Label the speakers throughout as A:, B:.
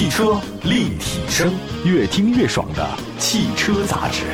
A: 汽车立体声，越听越爽的汽车杂志。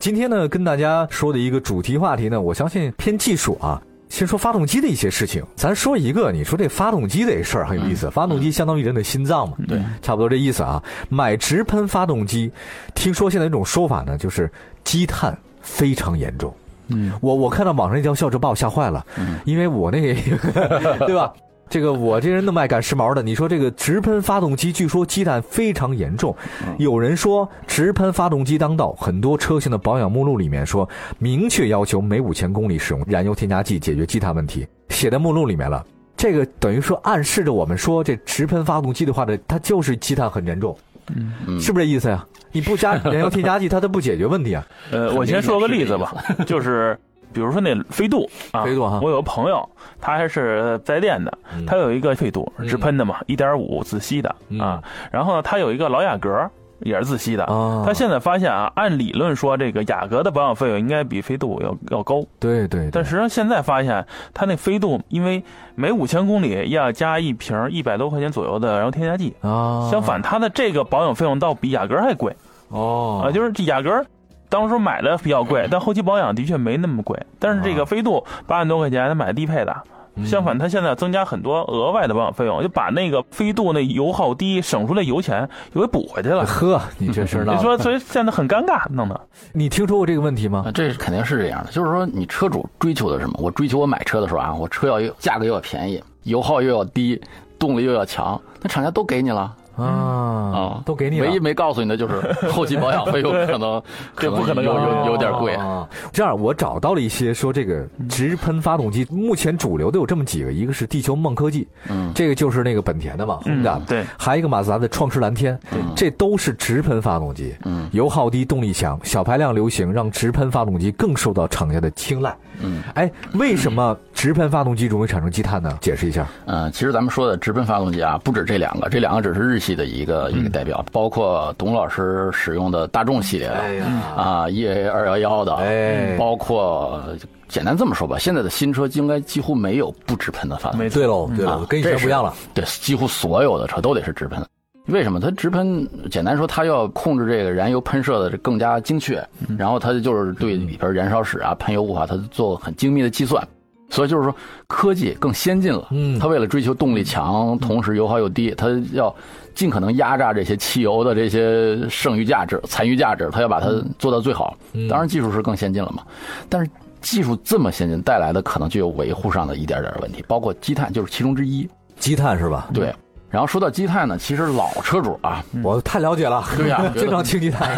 B: 今天呢，跟大家说的一个主题话题呢，我相信偏技术啊。先说发动机的一些事情，咱说一个，你说这发动机这事儿很有意思。发动机相当于人的心脏嘛，
C: 对，
B: 差不多这意思啊。买直喷发动机，听说现在一种说法呢，就是积碳非常严重。嗯，我我看到网上一条消息把我吓坏了，因为我那个 对吧？这个我这人那么爱赶时髦的，你说这个直喷发动机据说积碳非常严重，有人说直喷发动机当道，很多车型的保养目录里面说明确要求每五千公里使用燃油添加剂解决积碳问题，写在目录里面了。这个等于说暗示着我们说这直喷发动机的话呢，它就是积碳很严重，嗯，是不是这意思呀？你不加燃油添加剂，它都不解决问题啊。
C: 呃，我先说个例子吧，就是比如说那飞度 啊，
B: 飞度哈
C: 我有个朋友，他还是在练的，他有一个飞度直喷的嘛，一点五自吸的啊，然后呢，他有一个老雅阁。也是自吸的，
B: 啊。
C: 他现在发现啊，按理论说这个雅阁的保养费用应该比飞度要要高，
B: 对对，
C: 但实际上现在发现，他那飞度因为每五千公里要加一瓶一百多块钱左右的燃油添加剂，
B: 啊，
C: 相反它的这个保养费用倒比雅阁还贵。
B: 哦。
C: 啊，就是这雅阁。当时买的比较贵，但后期保养的确没那么贵。但是这个飞度八万多块钱，他买的低配的，相反，它现在增加很多额外的保养费用，就把那个飞度那油耗低省出来油钱又给补回去了。
B: 呵，你这事儿闹的，
C: 你说，所以现在很尴尬，弄的。
B: 你听说过这个问题吗
D: 啊，？这肯定是这样的，就是说你车主追求的是什么？我追求我买车的时候啊，我车要又价格又要便宜，油耗又要低，动力又要强，那厂家都给你了
B: 啊
D: 啊，
B: 都给你了。
D: 唯一没告诉你的就是 后期保养费用可能
C: 这不可能
D: 有
C: 有
D: 有有点贵。
B: 啊。这样，我找到了一些说这个直喷发动机，目前主流的有这么几个，一个是地球梦科技，
D: 嗯。
B: 这个就是那个本田的嘛，
C: 嗯
B: 轰达的，
C: 对。
B: 还有一个马自达的创驰蓝天，这都是直喷发动机，
D: 嗯。
B: 油耗低，动力强，小排量流行，让直喷发动机更受到厂家的青睐。
D: 嗯。
B: 哎，为什么直喷发动机容易产生积碳呢？解释一下。
D: 嗯，其实咱们说的直喷发动机啊，不止这两个，这两个只是日系的一个一个代表，包括董老师使用的大众系列的，
B: 哎
D: 啊，EA 二幺幺的，
B: 哎
D: 包括简单这么说吧，现在的新车应该几乎没有不直喷的发动机。
C: 没错
B: 对喽，对喽
D: 啊，
B: 跟以前不一样了。
D: 对，几乎所有的车都得是直喷的。为什么？它直喷，简单说，它要控制这个燃油喷射的更加精确，然后它就是对里边燃烧室啊、喷油雾啊，它做很精密的计算。所以就是说，科技更先进了。
B: 嗯
D: 它为了追求动力强，同时油耗又低，它要尽可能压榨这些汽油的这些剩余价值、残余价值，它要把它做到最好。当然，技术是更先进了嘛，但是技术这么先进带来的可能就有维护上的一点点问题，包括积碳就是其中之一。
B: 积碳是吧？
D: 对，然后说到积碳呢，其实老车主啊，
B: 我太了解了，
D: 对呀
B: 经常清积碳，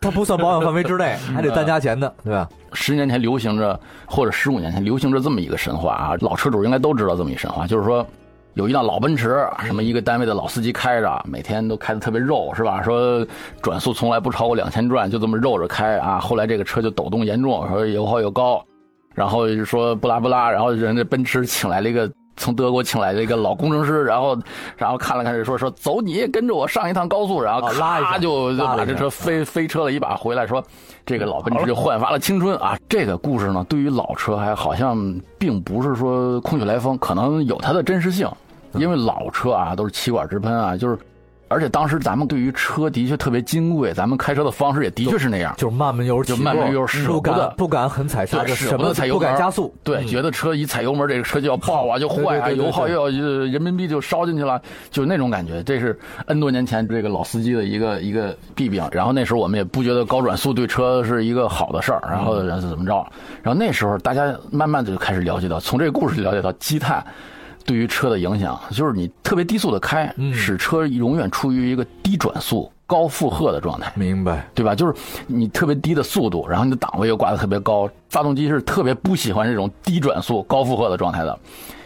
B: 它不算保养范围之内，还得单加钱的，对吧？
D: 十年前流行着，或者十五年前流行着这么一个神话啊，老车主应该都知道这么一神话，就是说。有一辆老奔驰，什么一个单位的老司机开着，每天都开的特别肉，是吧？说转速从来不超过两千转，就这么肉着开啊。后来这个车就抖动严重，说油耗又高，然后就说不拉不拉，然后人家奔驰请来了一个从德国请来的一个老工程师，然后然后看了看这说说走你跟着我上一趟高速，然后咔就就把这车飞飞车了一把回来，说这个老奔驰就焕发了青春啊。这个故事呢，对于老车还好像并不是说空穴来风，可能有它的真实性，因为老车啊都是气管直喷啊，就是。而且当时咱们对于车的确特别金贵，咱们开车的方式也的确是那样，
B: 就是慢慢悠，
D: 就慢慢悠舍
B: 不
D: 不得
B: 敢不敢很踩刹车，
D: 舍不得踩油门
B: 不敢加速，
D: 对，觉得车一踩油门，这个车就要爆啊，就坏啊，油耗又要呃人民币就烧进去了，就那种感觉。这是 N 多年前这个老司机的一个一个弊病。然后那时候我们也不觉得高转速对车是一个好的事儿，然后怎么着？然后那时候大家慢慢的就开始了解到，从这个故事里了解到积碳。对于车的影响，就是你特别低速的开，使车永远处于一个低转速、高负荷的状态。
B: 明白？
D: 对吧？就是你特别低的速度，然后你的档位又挂得特别高，发动机是特别不喜欢这种低转速、高负荷的状态的。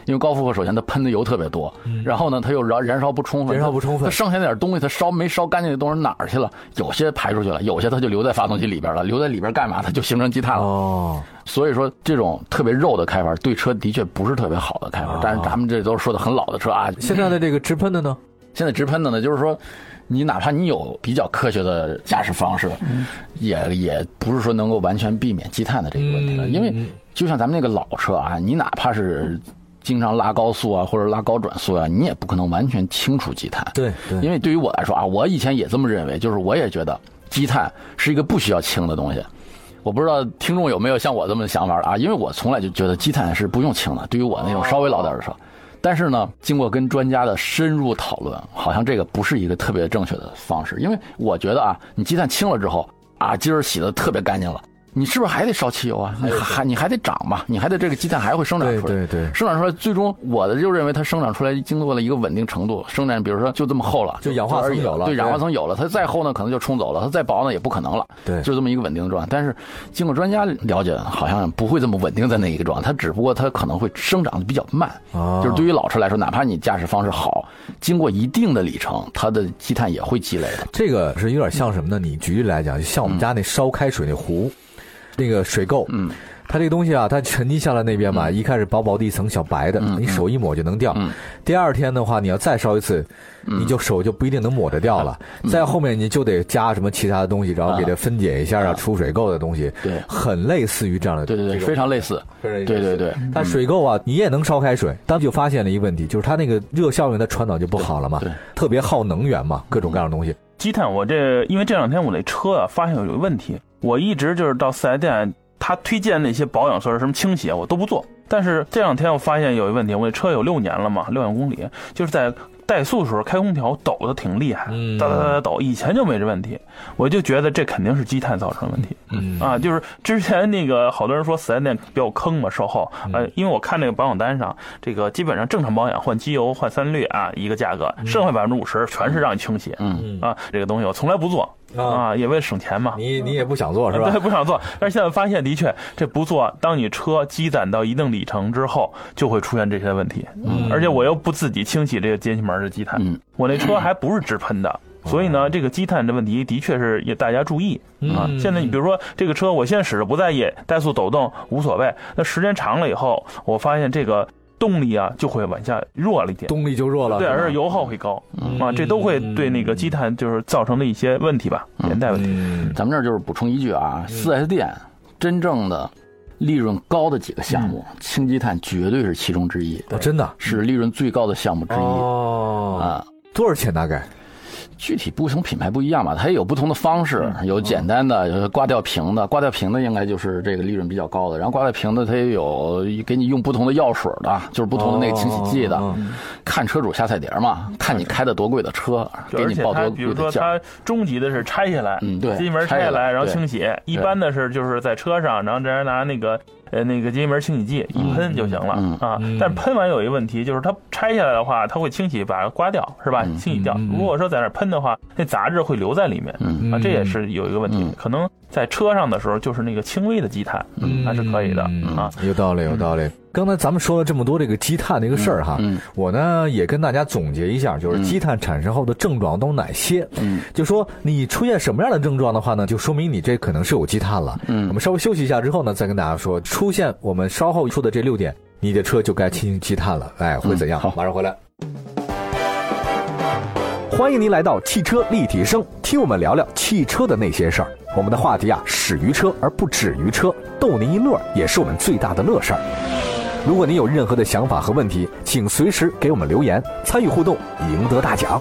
D: 因为高负荷首先它喷的油特别多，然后呢它又燃燃烧不充分，
B: 燃烧不充分
D: 它剩下那点东西它烧没烧干净的东西哪儿去了？有些排出去了，有些它就留在发动机里边了，留在里边干嘛？它就形成积碳了。
B: 哦，
D: 所以说这种特别肉的开法对车的确不是特别好的开法。但是咱们这都是说的很老的车啊，
B: 现在的这个直喷的呢？
D: 现在直喷的呢，就是说，你哪怕你有比较科学的驾驶方式，也也不是说能够完全避免积碳的这个问题了。
B: 嗯
D: 因为就像咱们那个老车啊，你哪怕是经常拉高速啊，或者拉高转速啊，你也不可能完全清除积碳。
B: 对对，
D: 因为对于我来说啊，我以前也这么认为，就是我也觉得积碳是一个不需要清的东西。我不知道听众有没有像我这么想法啊？因为我从来就觉得积碳是不用清的，对于我那种稍微老点的车。但是呢，经过跟专家的深入讨论，好像这个不是一个特别正确的方式。因为我觉得啊，你积碳清了之后啊，今儿洗的特别干净了。你是不是还得烧汽油啊？你还你还得长嘛？你还得这个积碳还会生长出来。
B: 对对对，
D: 生长出来，最终我的就认为它生长出来经过了一个稳定程度，生长比如说就这么厚了，
B: 就氧化层有了，
D: 对，氧化层有了，它再厚呢可能就冲走了，它再薄呢也不可能了。
B: 对，
D: 就这么一个稳定的状态。但是经过专家了解，好像不会这么稳定在那一个状态，它只不过它可能会生长的比较慢。
B: 啊，
D: 就是对于老车来说，哪怕你驾驶方式好，经过一定的里程，它的积碳也会积累的。
B: 这个是有点像什么呢？你举例来讲，像我们家那烧开水那壶。那个水垢，
D: 嗯，
B: 它这个东西啊，它沉积下来那边嘛，一开始薄薄的一层小白的，你手一抹就能掉。第二天的话，你要再烧一次，你就手就不一定能抹得掉了。再后面你就得加什么其他的东西，然后给它分解一下啊，出水垢的东西。
D: 对，
B: 很类似于这样的。
D: 对对对，非常类似。对对对，
B: 它水垢啊，你也能烧开水，当时就发现了一个问题，就是它那个热效应它传导就不好了嘛，
D: 对，
B: 特别耗能源嘛，各种各样的东西。
C: 积碳，我这因为这两天我那车啊，发现有问题，我一直就是到四 S 店。他推荐那些保养措施，什么清洗我都不做。但是这两天我发现有一问题，我那车有六年了嘛，六万公里，就是在怠速的时候开空调抖的挺厉害，哒哒哒抖。以前就没这问题，我就觉得这肯定是积碳造成的问题。啊，就是之前那个好多人说四 S 店比较坑嘛，售后。呃，因为我看那个保养单上，这个基本上正常保养换机油换三滤啊一个价格，剩下百分之五十全是让你清洗。
D: 嗯
C: 啊，这个东西我从来不做。啊，也为了省钱嘛。
B: 你你也不想做是吧？
C: 对，不想做。但是现在发现，的确这不做，当你车积攒到一定里程之后，就会出现这些问题。嗯，而且我又不自己清洗这个节气门的积碳，我那车还不是直喷的，所以呢，这个积碳的问题的确是也大家注意啊。现在你比如说这个车，我现在使着不在意，怠速抖动无所谓。那时间长了以后，我发现这个。动力啊就会往下弱了一点，
B: 动力就弱了，
C: 对，而且油耗会高啊，这都会对那个积碳就是造成的一些问题吧，连带问题。
D: 咱们这儿就是补充一句啊，四 S 店真正的利润高的几个项目，清积碳绝对是其中之一，
B: 真的？
D: 是利润最高的项目之一。
B: 哦。啊，多少钱大概？
D: 具体不同品牌不一样嘛，它也有不同的方式，有简单的，有刮掉瓶的，挂掉瓶的应该就是这个利润比较高的。然后挂掉瓶的，它也有给你用不同的药水的，就是不同的那个清洗剂的。看车主下菜碟嘛，看你开的多贵的车，给你报多贵的
C: 比如说，它中级的是拆下来，
D: 嗯，对，
C: 机门拆下来，然后清洗。一般的是就是在车上，然后这样拿那个。呃，那个节气门清洗剂一喷就行了啊，但喷完有一个问题，就是它拆下来的话，它会清洗把它刮掉，是吧？清洗掉。如果说在那喷的话，那杂质会留在里面啊，这也是有一个问题，可能。在车上的时候，就是那个轻微的积碳，还是可以的啊。
B: 有道理，有道理。刚才咱们说了这么多这个积碳的一个事儿哈，我呢也跟大家总结一下，就是积碳产生后的症状都哪些。
D: 嗯，
B: 就说你出现什么样的症状的话呢，就说明你这可能是有积碳了。
D: 嗯，
B: 我们稍微休息一下之后呢，再跟大家说，出现我们稍后说的这六点，你的车就该进行积碳了。哎，会怎样？
D: 好，
B: 马上回来。欢迎您来到汽车立体声，听我们聊聊汽车的那些事儿。我们的话题啊，始于车而不止于车，逗您一乐也是我们最大的乐事儿。如果您有任何的想法和问题，请随时给我们留言，参与互动，赢得大奖。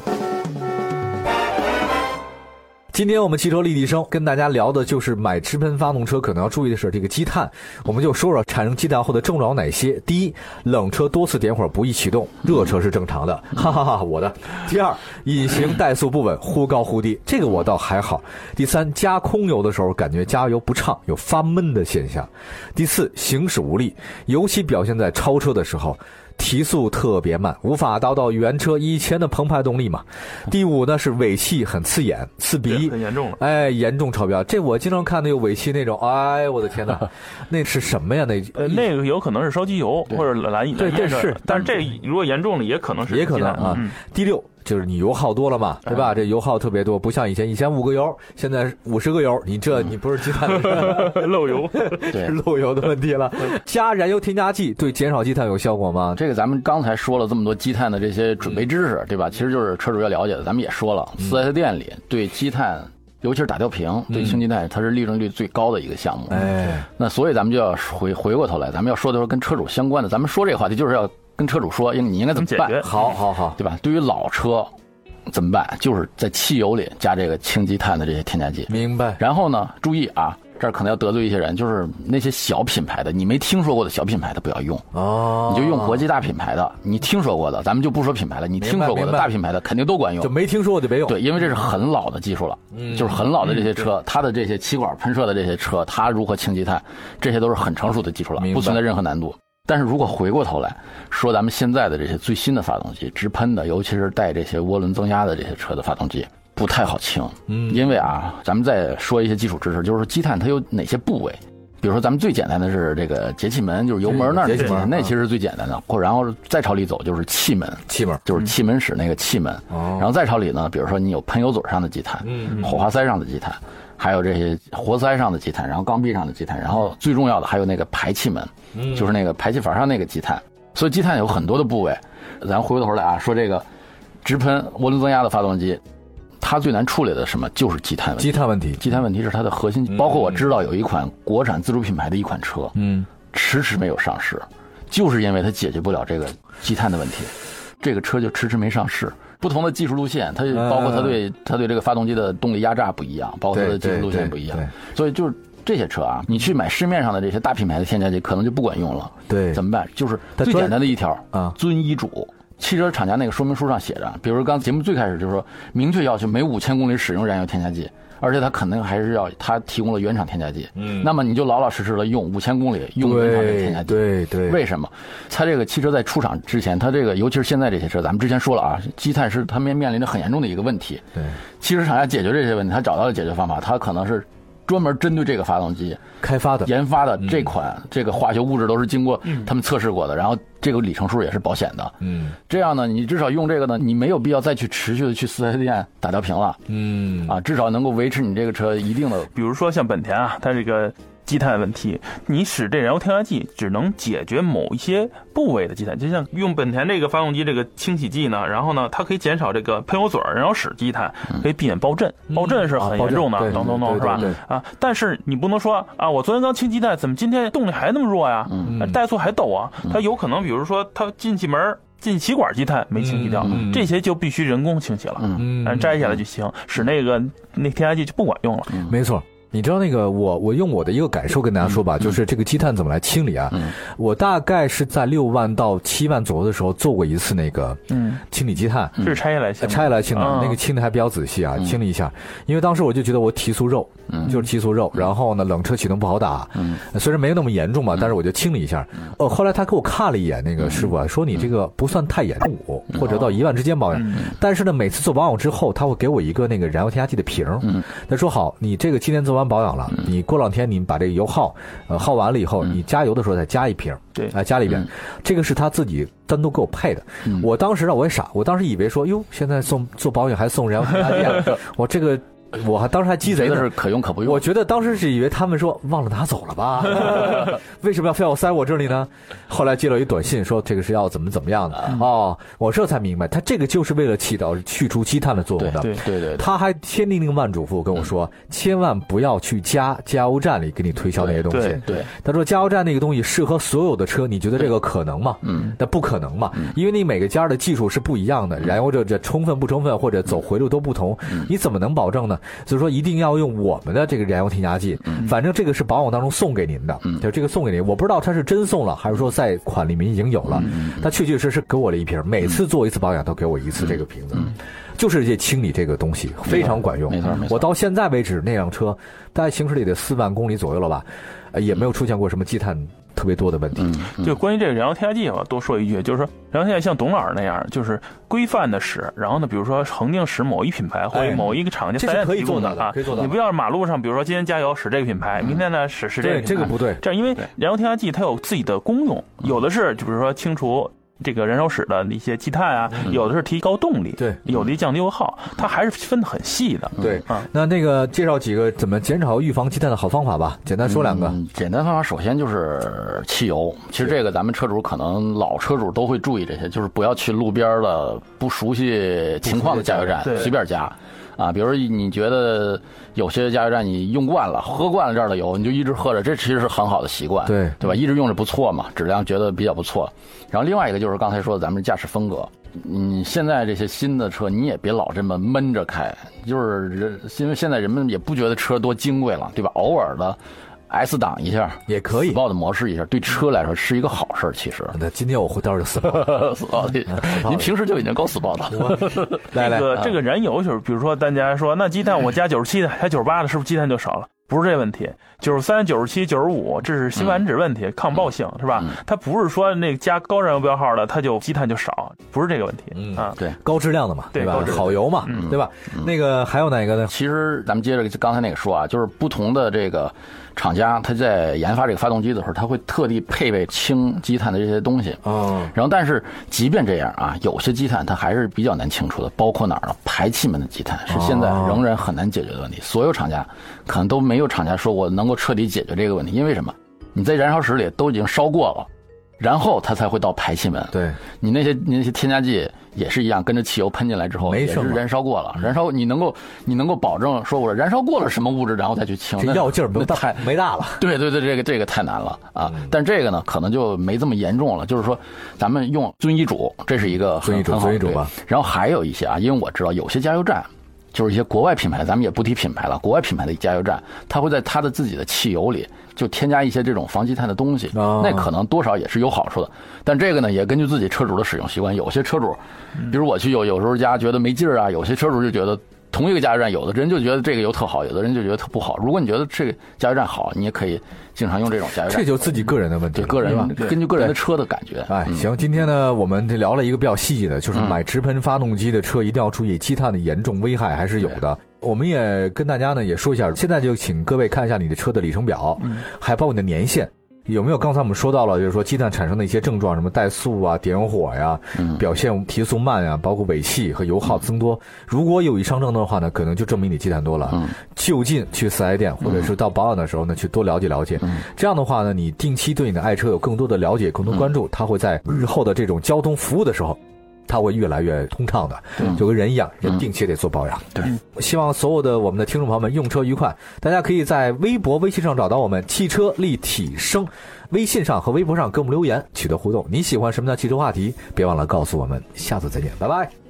B: 今天我们汽车立体声跟大家聊的就是买直喷发动车可能要注意的是这个积碳，我们就说说产生积碳后的症状有哪些。第一，冷车多次点火不易启动，热车是正常的，哈哈哈，我的。第二，引擎怠速不稳，忽高忽低，这个我倒还好。第三，加空油的时候感觉加油不畅，有发闷的现象。第四，行驶无力，尤其表现在超车的时候。提速特别慢，无法达到原车以前的澎湃动力嘛。第五呢是尾气很刺眼、刺鼻，
C: 很严重了。
B: 哎，严重超标。这我经常看那个尾气那种，哎，我的天哪，那是什么呀？那
C: 呃，那个有可能是烧机油或者蓝
B: 对这是，
C: 但是这如果严重了，也可能是
B: 也可能啊。第六。就是你油耗多了嘛，对吧？这油耗特别多，不像以前，以前五个油，现在五十个油，你这你不是积碳
C: 漏油，
B: 是漏油的问题了。加燃油添加剂对减少积碳有效果吗？
D: 这个咱们刚才说了这么多积碳的这些准备知识，对吧？其实就是车主要了解的。咱们也说了，四 S 店里对积碳，尤其是打吊瓶，对清积碳，它是利润率最高的一个项目。
B: 哎，
D: 那所以咱们就要回回过头来，咱们要说的说跟车主相关的，咱们说这个话题就是要跟车主说，应你应该怎么办？
C: 么
B: 好好好，
D: 对吧？对于老车怎么办？就是在汽油里加这个氢积碳的这些添加剂。
B: 明白。
D: 然后呢，注意啊，这儿可能要得罪一些人，就是那些小品牌的，你没听说过的小品牌的不要用，
B: 哦，
D: 你就用国际大品牌的，你听说过的，咱们就不说品牌了，你听说过的大品牌的肯定都管用
B: 就。没听说过就别用。
D: 对，因为这是很老的技术了，就是很老的这些车，它的这些气管喷射的这些车，它如何氢积碳，这些都是很成熟的技术了不存在任何难度。但是如果回过头来说，咱们现在的这些最新的发动机，直喷的，尤其是带这些涡轮增压的这些车的发动机，不太好清。嗯，因为啊，咱们再说一些基础知识，就是说积碳它有哪些部位。比如说，咱们最简单的是这个节气门，就是油门那儿
B: 节气门
D: 那
B: 啊
D: 其实是最简单的。或然后再朝里走就是气门，
B: 气门
D: 就是气门室那个气门。
B: 哦
D: 然后再朝里呢，比如说你有喷油嘴上的积碳，
B: 嗯
D: 火花塞上的积碳，还有这些活塞上的积碳，然后缸壁上的积碳，然后最重要的还有那个排气门，
B: 嗯
D: 就是那个排气阀上那个积碳。所以积碳有很多的部位。咱回过头来啊，说这个直喷涡轮增压的发动机，它最难处理的什么就是积碳问题。
B: 积碳问题。
D: 积碳问题是它的核心，包括我知道有一款国产自主品牌的一款车，
B: 嗯，
D: 迟迟没有上市，就是因为它解决不了这个积碳的问题，这个车就迟迟没上市。不同的技术路线，它包括它对它对这个发动机的动力压榨不一样，包括它的技术路线不一样所以就是这些车啊，你去买市面上的这些大品牌的添加剂，可能就不管用了。
B: 对
D: 怎么办？就是最简单的一条
B: 啊
D: 遵医嘱。汽车厂家那个说明书上写着，比如刚节目最开始就是说，明确要求每五千公里使用燃油添加剂，而且它肯定还是要它提供了原厂添加剂。嗯，那么你就老老实实的用五千公里用原厂的添加剂。
B: 对对对，
D: 为什么？它这个汽车在出厂之前，它这个尤其是现在这些车，咱们之前说了啊，积碳是它面面临着很严重的一个问题。
B: 对
D: 汽车厂家解决这些问题，他找到了解决方法，他可能是专门针对这个发动机
B: 开发的。
D: 研发的这款这个化学物质都是经过他们测试过的，然后这个里程数也是保险的。
B: 嗯。
D: 这样呢，你至少用这个呢，你没有必要再去持续的去四 S 店打吊瓶了。
B: 嗯。
D: 啊，至少能够维持你这个车一定的
C: 比如说像本田啊，它这个积碳问题，你使这燃油添加剂只能解决某一些部位的积碳，就像用本田这个发动机这个清洗剂呢，然后呢，它可以减少这个喷油嘴儿燃油室积碳，可以避免爆震，爆震是很严重的，
B: 啊爆震
C: 咚咚咚
B: 对
C: 是吧？啊，但是你不能说啊，我昨天刚清积碳，怎么今天动力还那么弱呀？呃怠速还抖啊？它有可能，比如说它进气门。进气管积碳没清洗掉，
B: 嗯
C: 这些就必须人工清洗了，
B: 嗯
C: 嗯，摘下来就行，使那个那添加剂就不管用了。
B: 没错。你知道那个我我用我的一个感受跟大家说吧，就是这个积碳怎么来清理啊？
D: 嗯。
B: 我大概是在六万到七万左右的时候做过一次那个
C: 嗯，
B: 清理积碳，
C: 是拆下来
B: 拆下来清的，
C: 嗯。
B: 那个清的还比较仔细啊，清理一下。因为当时我就觉得我提速肉，就是提速肉，然后呢冷车启动不好打，虽然没有那么严重吧，但是我就清理一下。哦，后来他给我看了一眼，那个师傅啊，说你这个不算太严重，或者到一万之间保养。但是呢，每次做保养之后，他会给我一个那个燃油添加剂的瓶儿。他说好，你这个今天做完保养了，你过两天你把这个油耗，呃耗完了以后，你加油的时候再加一瓶。
C: 对。
B: 啊，加里边，这个是他自己单独给我配的。我当时啊，我也傻，我当时以为说，哟，现在送做保养还送燃油添加剂啊，我这个我还当时还鸡贼呢
D: 觉得是。可用可不用。
B: 我觉得当时是以为他们说忘了拿走了吧，为什么要非要塞我这里呢？后来接了一短信说这个是要怎么怎么样的哦，我这才明白，他这个就是为了起到去除积碳的作用的。
C: 对
D: 对对对，
B: 他还千叮咛万嘱咐跟我说，千万不要去加加油站里给你推销那些东西。
C: 对
D: 对
B: 他说加油站那个东西适合所有的车，你觉得这个可能吗？嗯，那不可能嘛，因为你每个家的技术是不一样的，燃油这这充分不充分或者走回路都不同，你怎么能保证呢？所以说一定要用我们的这个燃油添加剂，反正这个是保养当中送给您的，就这个送给您，我不知道他是真送了还是说在款里面已经有了，他确确实实给我了一瓶，每次做一次保养都给我一次这个瓶子。就是这清理这个东西非常管用，
D: 没错没错。
B: 我到现在为止，那辆车大概行驶里得四万公里左右了吧，呃也没有出现过什么积碳特别多的问题。
C: 就关于这个燃油添加剂，我多说一句，就是说燃油添加像董老师那样，就是规范的使，然后呢，比如说恒定使某一品牌或者
B: 哎
C: 某一个厂家
B: 这是可以做到
C: 的啊
B: 可以做到
C: 你不要马路上，比如说今天加油使这个品牌，明天呢使使这个，品牌
B: 这个不对。
C: 这样，因为燃油添加剂它有自己的功用，有的是就比如说清除这个燃烧室的一些积碳啊，有的是提高动力，
B: 对
C: 有的降低油耗，它还是分得很细的。
B: 对
C: 啊，
B: 那那个介绍几个怎么减少预防积碳的好方法吧，简单说两个。
D: 嗯简单方法，首先就是汽油。其实这个咱们车主可能老车主都会注意这些，就是不要去路边的不熟悉情况的加油站
C: 对
D: 随便加。啊，比如你觉得有些加油站你用惯了、喝惯了这儿的油，你就一直喝着，这其实是很好的习惯，
B: 对
D: 对吧？一直用着不错嘛，质量觉得比较不错。然后另外一个就是刚才说的咱们驾驶风格，嗯现在这些新的车你也别老这么闷着开，就是人因为现在人们也不觉得车多金贵了，对吧？偶尔的 S 档一下
B: 也可以
D: Sport 模式一下，对车来说是一个好事儿，其实。
B: 那今天我会到时候死报。
D: Sport，您平时就已经够 Sport 了。
B: 来来
C: 这个这个燃油就是，比如说大家说，那鸡蛋我加九十七的，加九十八的，是不是积碳就少了？不是这问题，九十三、九十七、九十五，这是辛烷值问题，抗爆性是吧？它不是说那个加高燃油标号的，它就积碳就少，不是这个问题
B: 嗯
C: 啊。
D: 对，
B: 高质量的嘛，
C: 对高质？量
B: 好油嘛，对吧？那个还有哪个呢？
D: 其实咱们接着刚才那个说啊，就是不同的这个厂家，他在研发这个发动机的时候，他会特地配备清积碳的这些东西。
B: 嗯，
D: 然后，但是即便这样啊，有些积碳它还是比较难清除的，包括哪儿呢？排气门的积碳是现在仍然很难解决的问题。所有厂家可能都没有厂家说我能够彻底解决这个问题，因为什么？你在燃烧室里都已经烧过了，然后它才会到排气门。
B: 对，
D: 你那些你那些添加剂也是一样，跟着汽油喷进来之后，也是燃烧过了。燃烧你能够你能够保证说我燃烧过了什么物质，然后再去清，那
B: 这药劲儿不 大
D: 太
B: 没大了。
D: 对对对，这个这个太难了啊！但这个呢，可能就没这么严重了。就是说，咱们用遵医嘱，这是一个很
B: 遵医嘱遵医嘱吧
D: 然后还有一些啊，因为我知道有些加油站。就是一些国外品牌，咱们也不提品牌了。国外品牌的加油站，它会在它的自己的汽油里就添加一些这种防积碳的东西，
B: 哦
D: 那可能多少也是有好处的。但这个呢，也根据自己车主的使用习惯。有些车主，比如我去有有时候家觉得没劲儿啊，有些车主就觉得同一个加油站，有的人就觉得这个油特好，有的人就觉得特不好。如果你觉得这个加油站好，你也可以经常用这种加油站。
B: 这就自己个人的问题，
D: 对个人
B: 是吧？
D: 根据个人的车的感觉。
B: 哎，行，今天呢，我们聊了一个比较细节的，就是买直喷发动机的车一定要注意积碳的严重危害还是有的。我们也跟大家呢也说一下，现在就请各位看一下你的车的里程表，还包括你的年限。有没有刚才我们说到了，就是说积碳产生的一些症状，什么怠速啊、点火呀、表现提速慢呀，包括尾气和油耗增多。如果有以上症状的话呢，可能就证明你积碳多了。就近去四 S 店，或者是到保养的时候呢，去多了解了解。这样的话呢，你定期对你的爱车有更多的了解、更多关注，它会在日后的这种交通服务的时候。它会越来越通畅的，就跟人一样，人定期得做保养。
D: 对，
B: 希望所有的我们的听众朋友们用车愉快。大家可以在微博、微信上找到我们“汽车立体声”，微信上和微博上给我们留言，取得互动。你喜欢什么样的汽车话题？别忘了告诉我们。下次再见，拜拜。